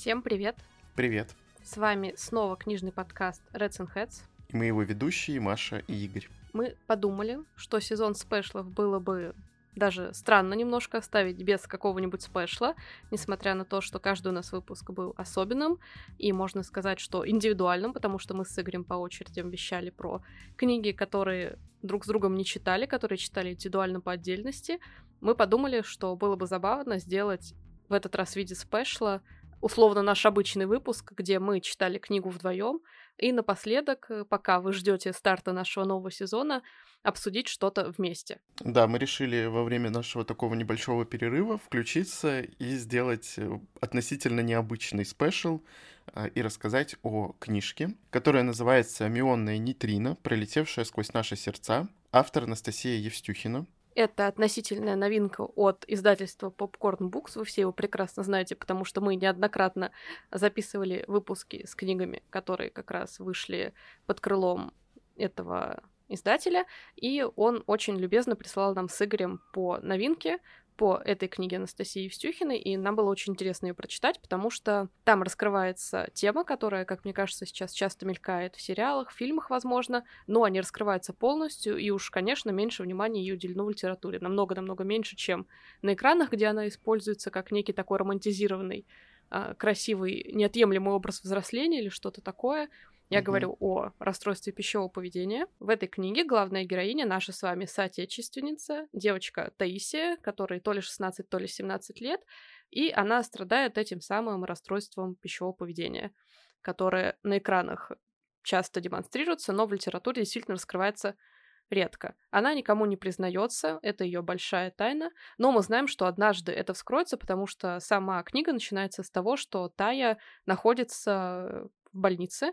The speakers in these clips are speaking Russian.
Всем привет! Привет! С вами снова книжный подкаст Reds and Heads. И мы его ведущие Маша и Игорь. Мы подумали, что сезон спешлов было бы даже странно немножко оставить без какого-нибудь спешла, несмотря на то, что каждый у нас выпуск был особенным, и можно сказать, что индивидуальным, потому что мы с Игорем по очереди вещали про книги, которые друг с другом не читали, которые читали индивидуально по отдельности. Мы подумали, что было бы забавно сделать в этот раз в виде спешла условно наш обычный выпуск, где мы читали книгу вдвоем, и напоследок, э, пока вы ждете старта нашего нового сезона, обсудить что-то вместе. Да, мы решили во время нашего такого небольшого перерыва включиться и сделать э, относительно необычный спешл а, и рассказать о книжке, которая называется «Мионная нейтрино, пролетевшая сквозь наши сердца», автор Анастасия Евстюхина. Это относительная новинка от издательства Popcorn Books. Вы все его прекрасно знаете, потому что мы неоднократно записывали выпуски с книгами, которые как раз вышли под крылом этого издателя, и он очень любезно прислал нам с Игорем по новинке, по этой книге Анастасии Евстюхиной, и нам было очень интересно ее прочитать, потому что там раскрывается тема, которая, как мне кажется, сейчас часто мелькает в сериалах, в фильмах, возможно, но они раскрываются полностью, и уж, конечно, меньше внимания ей уделено в литературе, намного-намного меньше, чем на экранах, где она используется как некий такой романтизированный а, красивый, неотъемлемый образ взросления или что-то такое. Я mm-hmm. говорю о расстройстве пищевого поведения. В этой книге главная героиня наша с вами соотечественница, девочка Таисия, которой то ли 16, то ли 17 лет, и она страдает этим самым расстройством пищевого поведения, которое на экранах часто демонстрируется, но в литературе действительно раскрывается редко. Она никому не признается, это ее большая тайна, но мы знаем, что однажды это вскроется, потому что сама книга начинается с того, что Тая находится в больнице,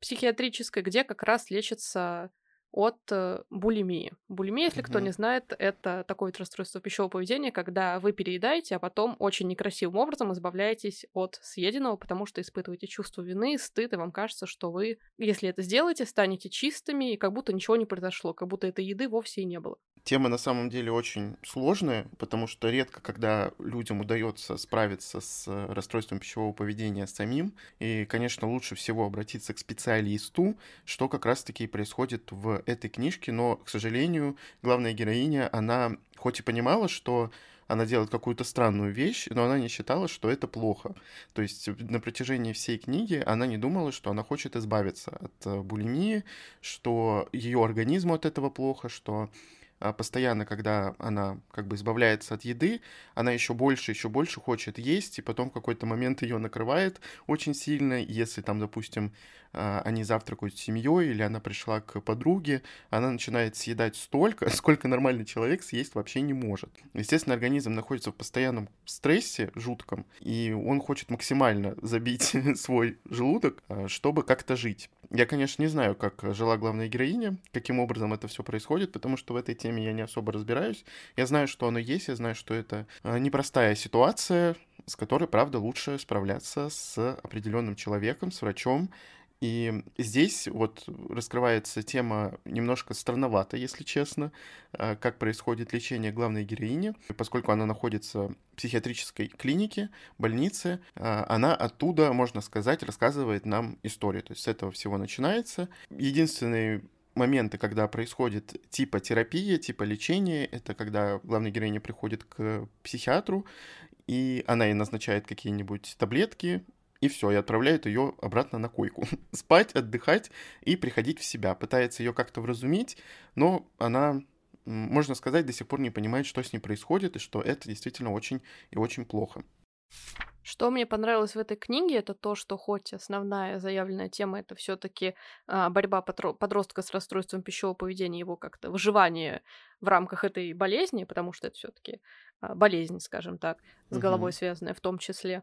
психиатрической, где как раз лечится от э, булимии. Булимия, если угу. кто не знает, это такое расстройство пищевого поведения, когда вы переедаете, а потом очень некрасивым образом избавляетесь от съеденного, потому что испытываете чувство вины, стыд, и вам кажется, что вы, если это сделаете, станете чистыми, и как будто ничего не произошло, как будто этой еды вовсе и не было. Тема на самом деле очень сложная, потому что редко, когда людям удается справиться с расстройством пищевого поведения самим, и, конечно, лучше всего обратиться к специалисту, что как раз-таки происходит в этой книжке, но, к сожалению, главная героиня, она хоть и понимала, что она делает какую-то странную вещь, но она не считала, что это плохо. То есть на протяжении всей книги она не думала, что она хочет избавиться от э, булимии, что ее организму от этого плохо, что постоянно, когда она как бы избавляется от еды, она еще больше, еще больше хочет есть, и потом в какой-то момент ее накрывает очень сильно, если там, допустим, а, они завтракают с семьей, или она пришла к подруге, она начинает съедать столько, сколько нормальный человек съесть вообще не может. Естественно, организм находится в постоянном стрессе жутком, и он хочет максимально забить свой желудок, а, чтобы как-то жить. Я, конечно, не знаю, как жила главная героиня, каким образом это все происходит, потому что в этой теме я не особо разбираюсь. Я знаю, что оно есть, я знаю, что это а, непростая ситуация, с которой, правда, лучше справляться с определенным человеком, с врачом, и здесь вот раскрывается тема немножко странновато, если честно, а, как происходит лечение главной героини. Поскольку она находится в психиатрической клинике, больнице, а, она оттуда, можно сказать, рассказывает нам историю. То есть с этого всего начинается. Единственный моменты, когда происходит типа терапия, типа лечения, это когда главная героиня приходит к психиатру, и она ей назначает какие-нибудь таблетки, и все, и отправляет ее обратно на койку. Спать, отдыхать и приходить в себя. Пытается ее как-то вразумить, но она, можно сказать, до сих пор не понимает, что с ней происходит, и что это действительно очень и очень плохо. Что мне понравилось в этой книге, это то, что хоть основная заявленная тема это все-таки а, борьба подростка с расстройством пищевого поведения, его как-то выживание в рамках этой болезни, потому что это все-таки а, болезнь, скажем так, с головой угу. связанная в том числе.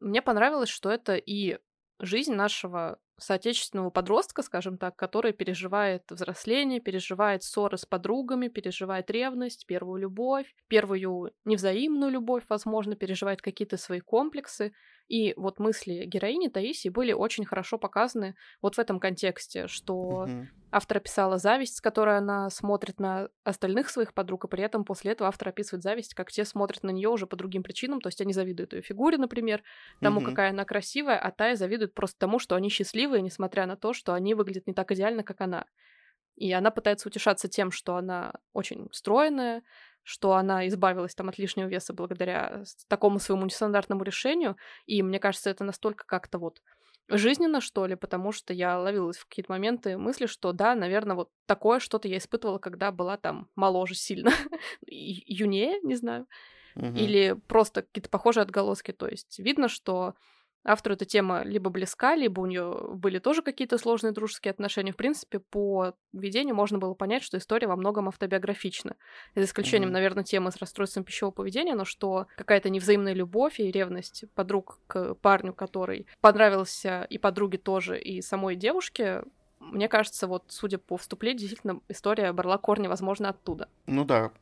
Мне понравилось, что это и жизнь нашего соотечественного подростка, скажем так, который переживает взросление, переживает ссоры с подругами, переживает ревность, первую любовь, первую невзаимную любовь, возможно, переживает какие-то свои комплексы. И вот мысли героини Таисии были очень хорошо показаны вот в этом контексте, что mm-hmm. автор описала зависть, с которой она смотрит на остальных своих подруг, и при этом после этого автор описывает зависть, как те смотрят на нее уже по другим причинам, то есть они завидуют ее фигуре, например, тому, mm-hmm. какая она красивая, а Тая завидует просто тому, что они счастливые, несмотря на то, что они выглядят не так идеально, как она. И она пытается утешаться тем, что она очень стройная, что она избавилась там от лишнего веса благодаря такому своему нестандартному решению. И мне кажется, это настолько как-то вот жизненно, что ли, потому что я ловилась в какие-то моменты мысли, что да, наверное, вот такое что-то я испытывала, когда была там моложе сильно, юнее, не знаю, угу. или просто какие-то похожие отголоски. То есть видно, что автору эта тема либо близка, либо у нее были тоже какие-то сложные дружеские отношения. В принципе, по видению можно было понять, что история во многом автобиографична. За исключением, mm-hmm. наверное, темы с расстройством пищевого поведения, но что какая-то невзаимная любовь и ревность подруг к парню, который понравился и подруге тоже, и самой девушке, мне кажется, вот, судя по вступлению, действительно, история брала корни, возможно, оттуда. Ну да,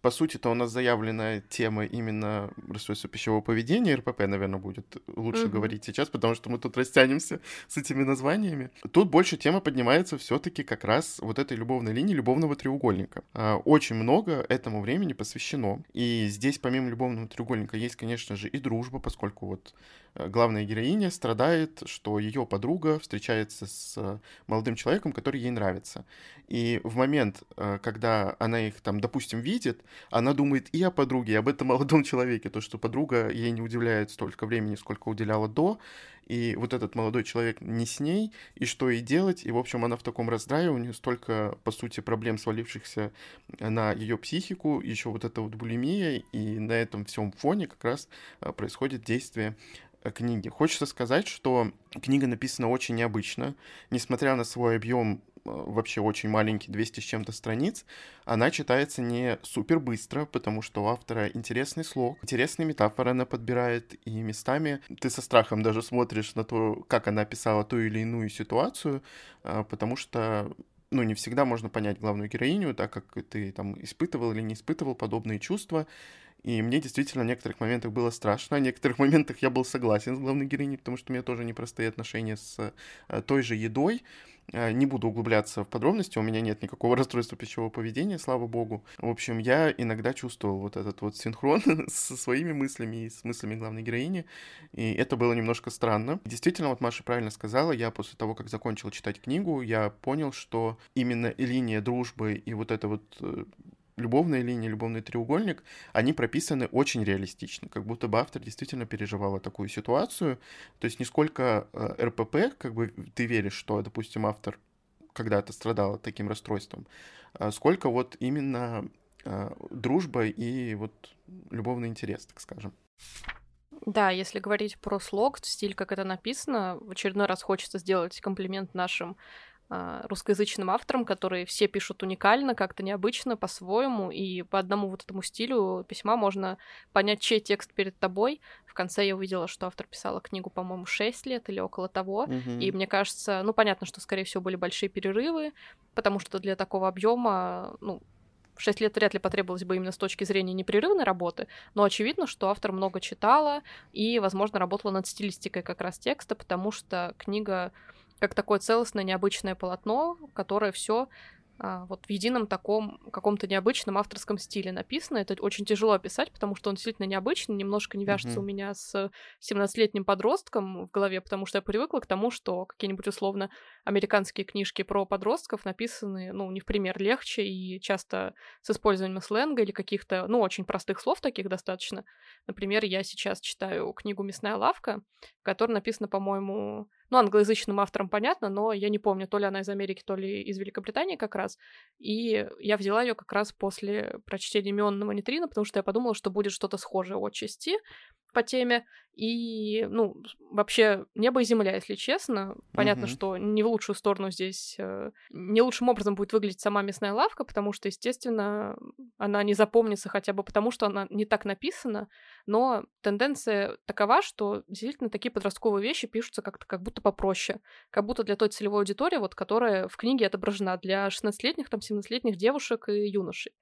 по сути-то у нас заявленная тема именно расстройства пищевого поведения, РПП, наверное, будет лучше угу. говорить сейчас, потому что мы тут растянемся с этими названиями. Тут больше тема поднимается все таки как раз вот этой любовной линии, любовного треугольника. А, очень много этому времени посвящено. И здесь, помимо любовного треугольника, есть, конечно же, и дружба, поскольку вот главная героиня страдает, что ее подруга встречается с э, молодым человеком, который ей нравится. И в момент, э, когда она их там, допустим, видит, она думает и о подруге, и об этом молодом человеке, то, что подруга ей не уделяет столько времени, сколько уделяла до, и вот этот молодой человек не с ней, и что ей делать, и, в общем, она в таком раздрае, у нее столько, по сути, проблем, свалившихся на ее психику, еще вот эта вот булимия, и на этом всем фоне как раз происходит действие Э, книги. Хочется сказать, что книга написана очень необычно. Несмотря на свой объем э, вообще очень маленький, 200 с чем-то страниц, она читается не супер быстро, потому что у автора интересный слог, интересные метафоры она подбирает, и местами ты со страхом даже смотришь на то, как она описала ту или иную ситуацию, э, потому что ну, не всегда можно понять главную героиню, так как ты там испытывал или не испытывал подобные чувства, и мне действительно в некоторых моментах было страшно, в некоторых моментах я был согласен с главной героиней, потому что у меня тоже непростые отношения с э, той же едой. Э, не буду углубляться в подробности, у меня нет никакого расстройства пищевого поведения, слава богу. В общем, я иногда чувствовал вот этот вот синхрон со своими мыслями и с мыслями главной героини, и это было немножко странно. Действительно, вот Маша правильно сказала, я после того, как закончил читать книгу, я понял, что именно линия дружбы и вот это вот э, любовная линия, любовный треугольник, они прописаны очень реалистично, как будто бы автор действительно переживала такую ситуацию. То есть не сколько э, РПП, как бы ты веришь, что, допустим, автор когда-то страдал таким расстройством, а сколько вот именно э, дружба и вот любовный интерес, так скажем. Да, если говорить про слог, стиль, как это написано, в очередной раз хочется сделать комплимент нашим русскоязычным авторам, которые все пишут уникально, как-то необычно, по-своему, и по одному вот этому стилю письма можно понять, чей текст перед тобой. В конце я увидела, что автор писала книгу, по-моему, 6 лет или около того, mm-hmm. и мне кажется, ну, понятно, что, скорее всего, были большие перерывы, потому что для такого объема, ну, 6 лет вряд ли потребовалось бы именно с точки зрения непрерывной работы, но очевидно, что автор много читала и, возможно, работала над стилистикой как раз текста, потому что книга как такое целостное необычное полотно, которое все а, вот в едином таком каком-то необычном авторском стиле написано. Это очень тяжело описать, потому что он действительно необычный, немножко не вяжется mm-hmm. у меня с 17-летним подростком в голове, потому что я привыкла к тому, что какие-нибудь условно американские книжки про подростков написаны, ну, не в пример легче и часто с использованием сленга или каких-то, ну, очень простых слов таких достаточно. Например, я сейчас читаю книгу «Мясная лавка», которая написана, по-моему, ну, англоязычным автором понятно, но я не помню, то ли она из Америки, то ли из Великобритании как раз. И я взяла ее как раз после прочтения Мионного нейтрина, потому что я подумала, что будет что-то схожее отчасти. По теме, и, ну, вообще небо и земля, если честно. Понятно, mm-hmm. что не в лучшую сторону здесь, э, не лучшим образом будет выглядеть сама мясная лавка, потому что, естественно, она не запомнится хотя бы потому, что она не так написана, но тенденция такова, что действительно такие подростковые вещи пишутся как-то как будто попроще, как будто для той целевой аудитории, вот, которая в книге отображена для 16-летних, там, 17-летних девушек и юношей.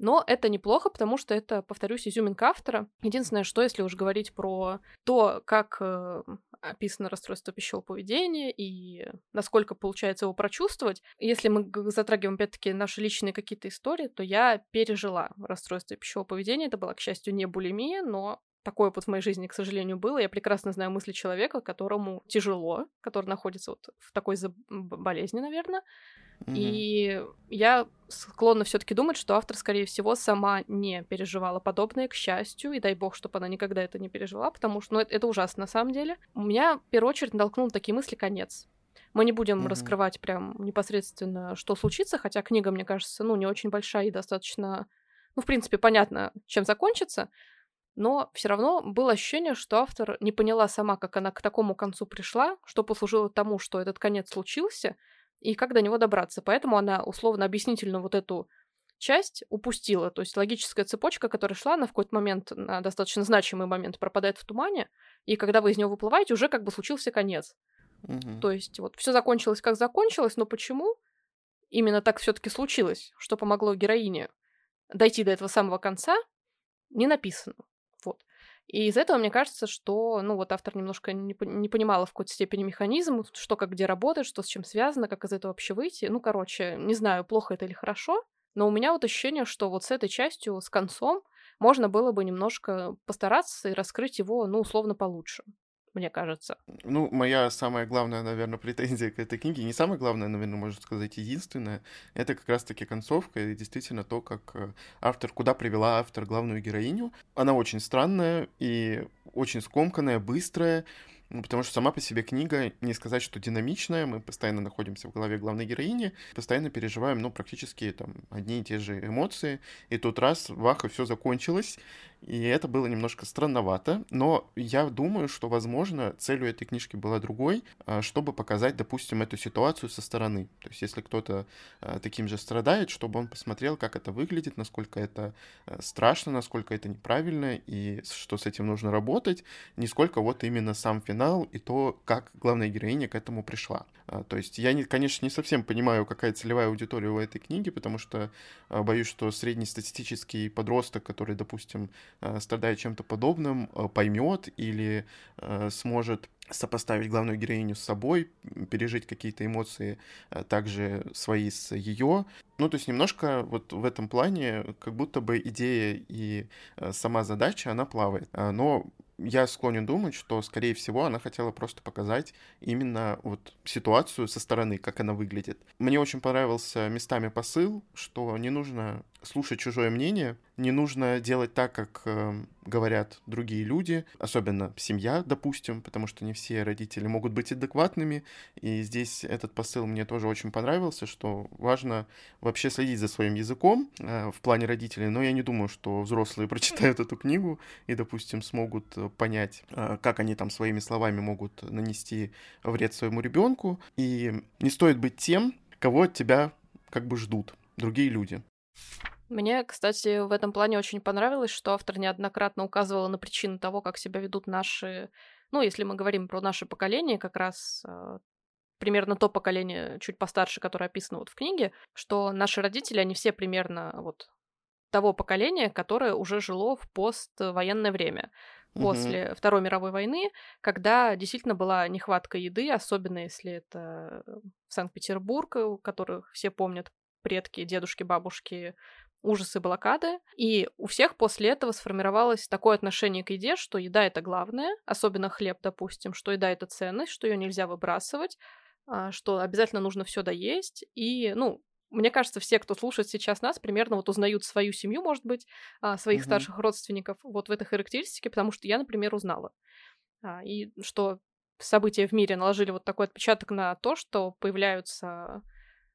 Но это неплохо, потому что это, повторюсь, изюминка автора. Единственное, что если уж говорить про то, как э, описано расстройство пищевого поведения и насколько получается его прочувствовать, если мы затрагиваем, опять-таки, наши личные какие-то истории, то я пережила расстройство пищевого поведения. Это была, к счастью, не булимия, но такой опыт в моей жизни, к сожалению, был. Я прекрасно знаю мысли человека, которому тяжело, который находится вот в такой болезни, наверное. Mm-hmm. И я склонна все-таки думать, что автор, скорее всего, сама не переживала подобное, к счастью, и дай бог, чтобы она никогда это не пережила, потому что ну, это, это ужасно на самом деле. У меня в первую очередь натолкнул такие мысли конец. Мы не будем mm-hmm. раскрывать прям непосредственно, что случится, хотя книга, мне кажется, ну, не очень большая и достаточно, ну, в принципе, понятно, чем закончится но все равно было ощущение, что автор не поняла сама, как она к такому концу пришла, что послужило тому, что этот конец случился, и как до него добраться. Поэтому она условно объяснительно вот эту часть упустила. То есть логическая цепочка, которая шла, на какой-то момент, на достаточно значимый момент пропадает в тумане, и когда вы из него выплываете, уже как бы случился конец. Угу. То есть вот все закончилось, как закончилось, но почему именно так все-таки случилось, что помогло героине дойти до этого самого конца, не написано. И из этого мне кажется, что, ну, вот автор немножко не, не понимала в какой-то степени механизм, что как где работает, что с чем связано, как из этого вообще выйти. Ну, короче, не знаю, плохо это или хорошо, но у меня вот ощущение, что вот с этой частью, с концом, можно было бы немножко постараться и раскрыть его, ну, условно, получше мне кажется. Ну, моя самая главная, наверное, претензия к этой книге, не самая главная, наверное, можно сказать, единственная, это как раз-таки концовка и действительно то, как э, автор, куда привела автор главную героиню. Она очень странная и очень скомканная, быстрая, потому что сама по себе книга, не сказать, что динамичная, мы постоянно находимся в голове главной героини, постоянно переживаем, ну, практически там одни и те же эмоции, и тут раз, вах, и все закончилось, и это было немножко странновато, но я думаю, что, возможно, целью этой книжки была другой, а, чтобы показать, допустим, эту ситуацию со стороны. То есть, если кто-то а, таким же страдает, чтобы он посмотрел, как это выглядит, насколько это а, страшно, насколько это неправильно, и что с этим нужно работать, не сколько вот именно сам финал и то, как главная героиня к этому пришла. То есть, я, не, конечно, не совсем понимаю, какая целевая аудитория у этой книги, потому что боюсь, что среднестатистический подросток, который, допустим, Э, страдает чем-то подобным, э, поймет или э, сможет сопоставить главную героиню с собой, пережить какие-то эмоции также свои с ее. Ну, то есть немножко вот в этом плане как будто бы идея и сама задача, она плавает. Но я склонен думать, что, скорее всего, она хотела просто показать именно вот ситуацию со стороны, как она выглядит. Мне очень понравился местами посыл, что не нужно слушать чужое мнение, не нужно делать так, как э, говорят другие люди, особенно семья, допустим, потому что не все родители могут быть адекватными, и здесь этот посыл мне тоже очень понравился, что важно вообще следить за своим языком э, в плане родителей, но я не думаю, что взрослые прочитают эту книгу и, допустим, смогут понять, э, как они там своими словами могут нанести вред своему ребенку, и не стоит быть тем, кого от тебя как бы ждут другие люди. Мне, кстати, в этом плане очень понравилось, что автор неоднократно указывала на причины того, как себя ведут наши, ну, если мы говорим про наше поколение, как раз э, примерно то поколение чуть постарше, которое описано вот в книге, что наши родители, они все примерно вот того поколения, которое уже жило в поствоенное время после угу. Второй мировой войны, когда действительно была нехватка еды, особенно если это Санкт-Петербург, у которых все помнят предки, дедушки, бабушки ужасы блокады, и у всех после этого сформировалось такое отношение к еде, что еда это главное, особенно хлеб, допустим, что еда это ценность, что ее нельзя выбрасывать, а, что обязательно нужно все доесть, и, ну, мне кажется, все, кто слушает сейчас нас, примерно вот узнают свою семью, может быть, а, своих mm-hmm. старших родственников вот в этой характеристике, потому что я, например, узнала. А, и что события в мире наложили вот такой отпечаток на то, что появляются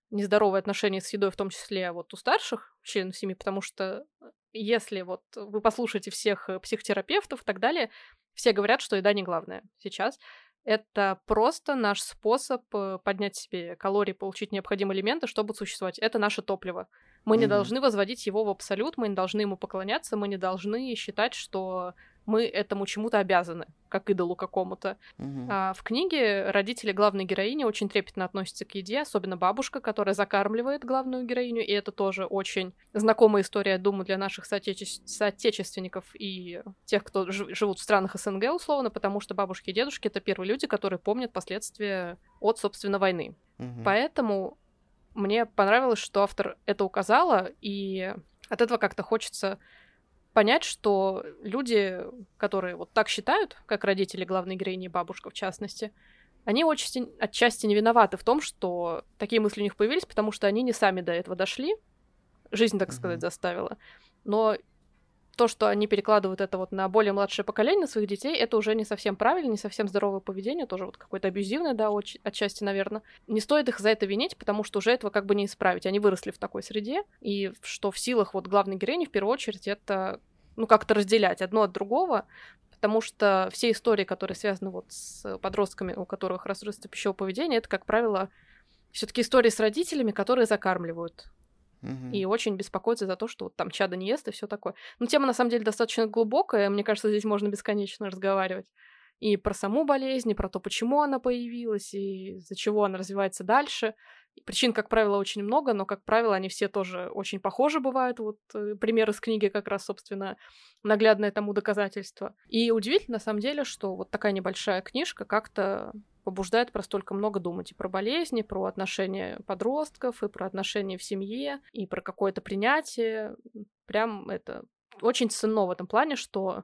нездоровые отношения с едой, в том числе вот у старших членов семьи, потому что если вот вы послушаете всех э, психотерапевтов и так далее, все говорят, что еда не главное сейчас. Это просто наш способ э, поднять себе калории, получить необходимые элементы, чтобы существовать. Это наше топливо. Мы mm-hmm. не должны возводить его в абсолют, мы не должны ему поклоняться, мы не должны считать, что мы этому чему-то обязаны, как идолу какому-то. Угу. А в книге родители главной героини очень трепетно относятся к еде, особенно бабушка, которая закармливает главную героиню, и это тоже очень знакомая история, думаю, для наших соотече... соотечественников и тех, кто ж... живут в странах СНГ, условно, потому что бабушки и дедушки — это первые люди, которые помнят последствия от, собственно, войны. Угу. Поэтому мне понравилось, что автор это указала, и от этого как-то хочется понять, что люди, которые вот так считают, как родители главной героини и бабушка в частности, они очень отчасти не виноваты в том, что такие мысли у них появились, потому что они не сами до этого дошли, жизнь, так сказать, заставила. Но то, что они перекладывают это вот на более младшее поколение, на своих детей, это уже не совсем правильно, не совсем здоровое поведение, тоже вот какое-то абьюзивное, да, очень, отчасти, наверное. Не стоит их за это винить, потому что уже этого как бы не исправить. Они выросли в такой среде, и что в силах вот главной героини, в первую очередь, это, ну, как-то разделять одно от другого, потому что все истории, которые связаны вот с подростками, у которых расстройство пищевого поведения, это, как правило, все таки истории с родителями, которые закармливают и очень беспокоится за то, что вот там чада не ест и все такое. Но тема на самом деле достаточно глубокая, мне кажется, здесь можно бесконечно разговаривать. И про саму болезнь, и про то, почему она появилась, и из-за чего она развивается дальше. Причин, как правило, очень много, но, как правило, они все тоже очень похожи бывают. Вот э, пример из книги как раз, собственно, наглядное тому доказательство. И удивительно, на самом деле, что вот такая небольшая книжка как-то побуждает про столько много думать и про болезни, про отношения подростков, и про отношения в семье, и про какое-то принятие. Прям это очень ценно в этом плане, что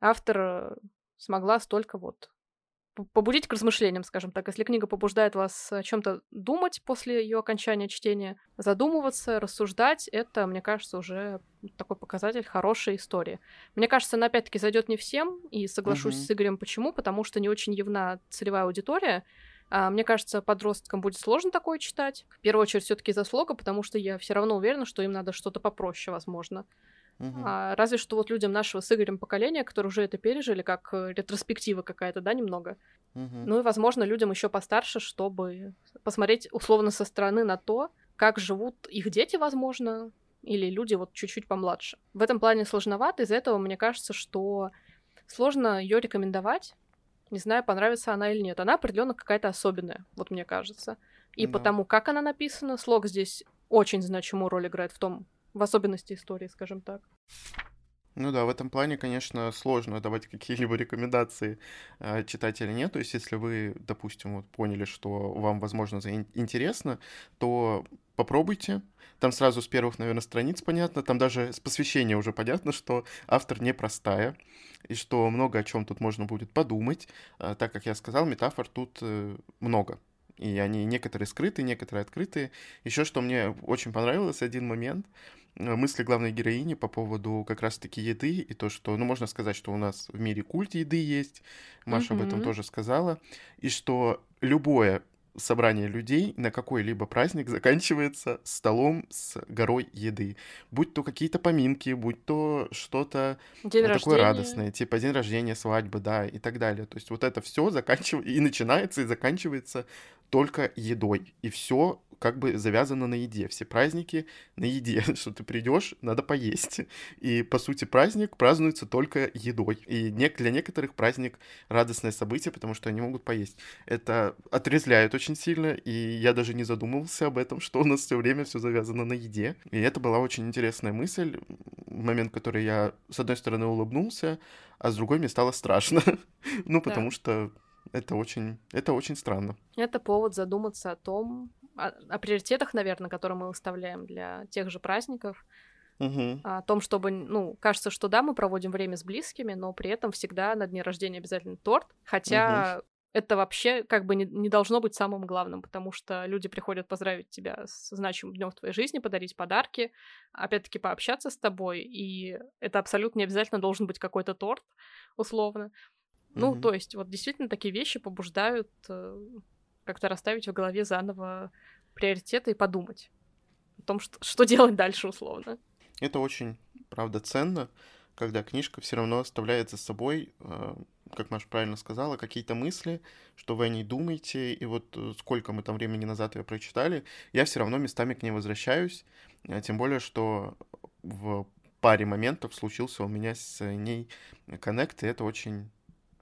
автор смогла столько вот побудить к размышлениям, скажем так. Если книга побуждает вас о чем-то думать после ее окончания чтения, задумываться, рассуждать, это, мне кажется, уже такой показатель хорошей истории. Мне кажется, она опять-таки зайдет не всем, и соглашусь mm-hmm. с Игорем, почему? Потому что не очень явна целевая аудитория. А, мне кажется, подросткам будет сложно такое читать. В первую очередь, все-таки из-за слога, потому что я все равно уверена, что им надо что-то попроще, возможно. Угу. А, разве что вот людям нашего с Игорем поколения, которые уже это пережили, как э, ретроспектива какая-то, да, немного. Угу. Ну и, возможно, людям еще постарше, чтобы посмотреть условно со стороны на то, как живут их дети, возможно, или люди вот чуть-чуть помладше. В этом плане сложновато, из-за этого мне кажется, что сложно ее рекомендовать. Не знаю, понравится она или нет. Она определенно какая-то особенная, вот мне кажется. И да. потому, как она написана, слог здесь очень значимую роль играет в том, в особенности истории, скажем так. Ну да, в этом плане, конечно, сложно давать какие-либо рекомендации э, читать или нет. То есть, если вы, допустим, вот поняли, что вам, возможно, интересно, то попробуйте. Там сразу с первых, наверное, страниц понятно. Там даже с посвящения уже понятно, что автор непростая, и что много о чем тут можно будет подумать. Э, так как я сказал, метафор тут э, много и они некоторые скрытые, некоторые открытые. Еще что мне очень понравилось, один момент, э, мысли главной героини по поводу как раз-таки еды и то, что, ну, можно сказать, что у нас в мире культ еды есть, Маша mm-hmm. об этом тоже сказала, и что любое собрание людей на какой-либо праздник заканчивается столом с горой еды. Будь то какие-то поминки, будь то что-то такое рождения. радостное, типа день рождения, свадьбы, да, и так далее. То есть вот это все заканчивается и начинается и заканчивается только едой. И все как бы завязано на еде. Все праздники на еде. Что ты придешь, надо поесть. И, по сути, праздник празднуется только едой. И для некоторых праздник радостное событие, потому что они могут поесть. Это отрезляет очень сильно, и я даже не задумывался об этом, что у нас все время все завязано на еде. И это была очень интересная мысль, момент, который я, с одной стороны, улыбнулся, а с другой мне стало страшно. ну, потому что это очень, это очень странно. Это повод задуматься о том, о, о приоритетах, наверное, которые мы выставляем для тех же праздников. Угу. О том, чтобы, ну, кажется, что да, мы проводим время с близкими, но при этом всегда на дне рождения обязательно торт. Хотя угу. это вообще как бы не, не должно быть самым главным, потому что люди приходят поздравить тебя с значимым днем в твоей жизни, подарить подарки, опять-таки пообщаться с тобой, и это абсолютно не обязательно должен быть какой-то торт, условно. Ну, mm-hmm. то есть, вот действительно такие вещи побуждают э, как-то расставить в голове заново приоритеты и подумать о том, что, что делать дальше, условно. Это очень, правда, ценно, когда книжка все равно оставляет за собой, э, как Маша правильно сказала, какие-то мысли, что вы о ней думаете, и вот э, сколько мы там времени назад ее прочитали, я все равно местами к ней возвращаюсь, э, тем более, что в паре моментов случился у меня с ней коннект, и это очень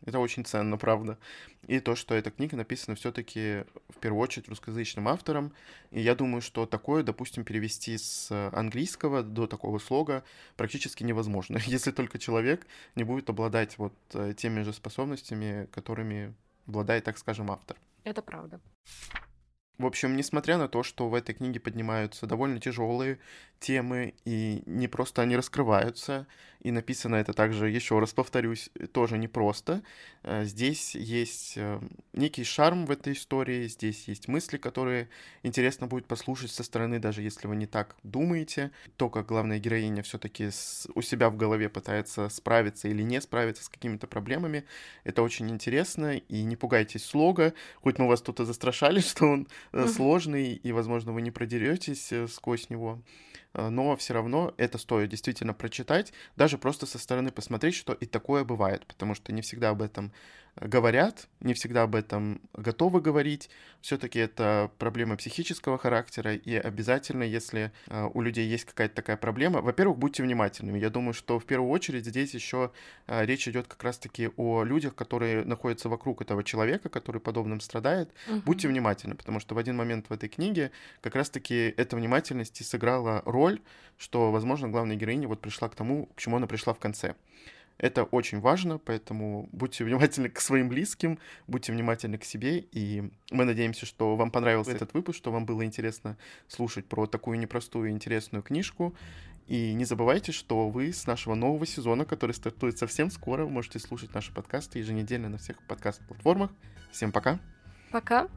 это очень ценно, правда. И то, что эта книга написана все-таки в первую очередь русскоязычным автором. И я думаю, что такое, допустим, перевести с английского до такого слога практически невозможно, если только человек не будет обладать вот э, теми же способностями, которыми обладает, так скажем, автор. Это правда. В общем, несмотря на то, что в этой книге поднимаются довольно тяжелые темы, и не просто они раскрываются, и написано это также, еще раз повторюсь, тоже непросто. Э, здесь есть э, некий шарм в этой истории, здесь есть мысли, которые интересно будет послушать со стороны, даже если вы не так думаете. То, как главная героиня все-таки у себя в голове пытается справиться или не справиться с какими-то проблемами, это очень интересно, и не пугайтесь слога, хоть мы вас тут и застрашали, что он mm-hmm. сложный, и, возможно, вы не продеретесь сквозь него. Э, но все равно это стоит действительно прочитать, даже просто со стороны посмотреть, что и такое бывает, потому что не всегда об этом говорят, не всегда об этом готовы говорить. Все-таки это проблема психического характера, и обязательно, если э, у людей есть какая-то такая проблема, во-первых, будьте внимательными. Я думаю, что в первую очередь здесь еще э, речь идет как раз-таки о людях, которые находятся вокруг этого человека, который подобным страдает. Угу. Будьте внимательны, потому что в один момент в этой книге как раз-таки эта внимательность и сыграла роль, что, возможно, главная героиня вот пришла к тому, к чему она пришла в конце. Это очень важно, поэтому будьте внимательны к своим близким, будьте внимательны к себе, и мы надеемся, что вам понравился этот выпуск, что вам было интересно слушать про такую непростую и интересную книжку. И не забывайте, что вы с нашего нового сезона, который стартует совсем скоро, можете слушать наши подкасты еженедельно на всех подкаст-платформах. Всем пока! Пока!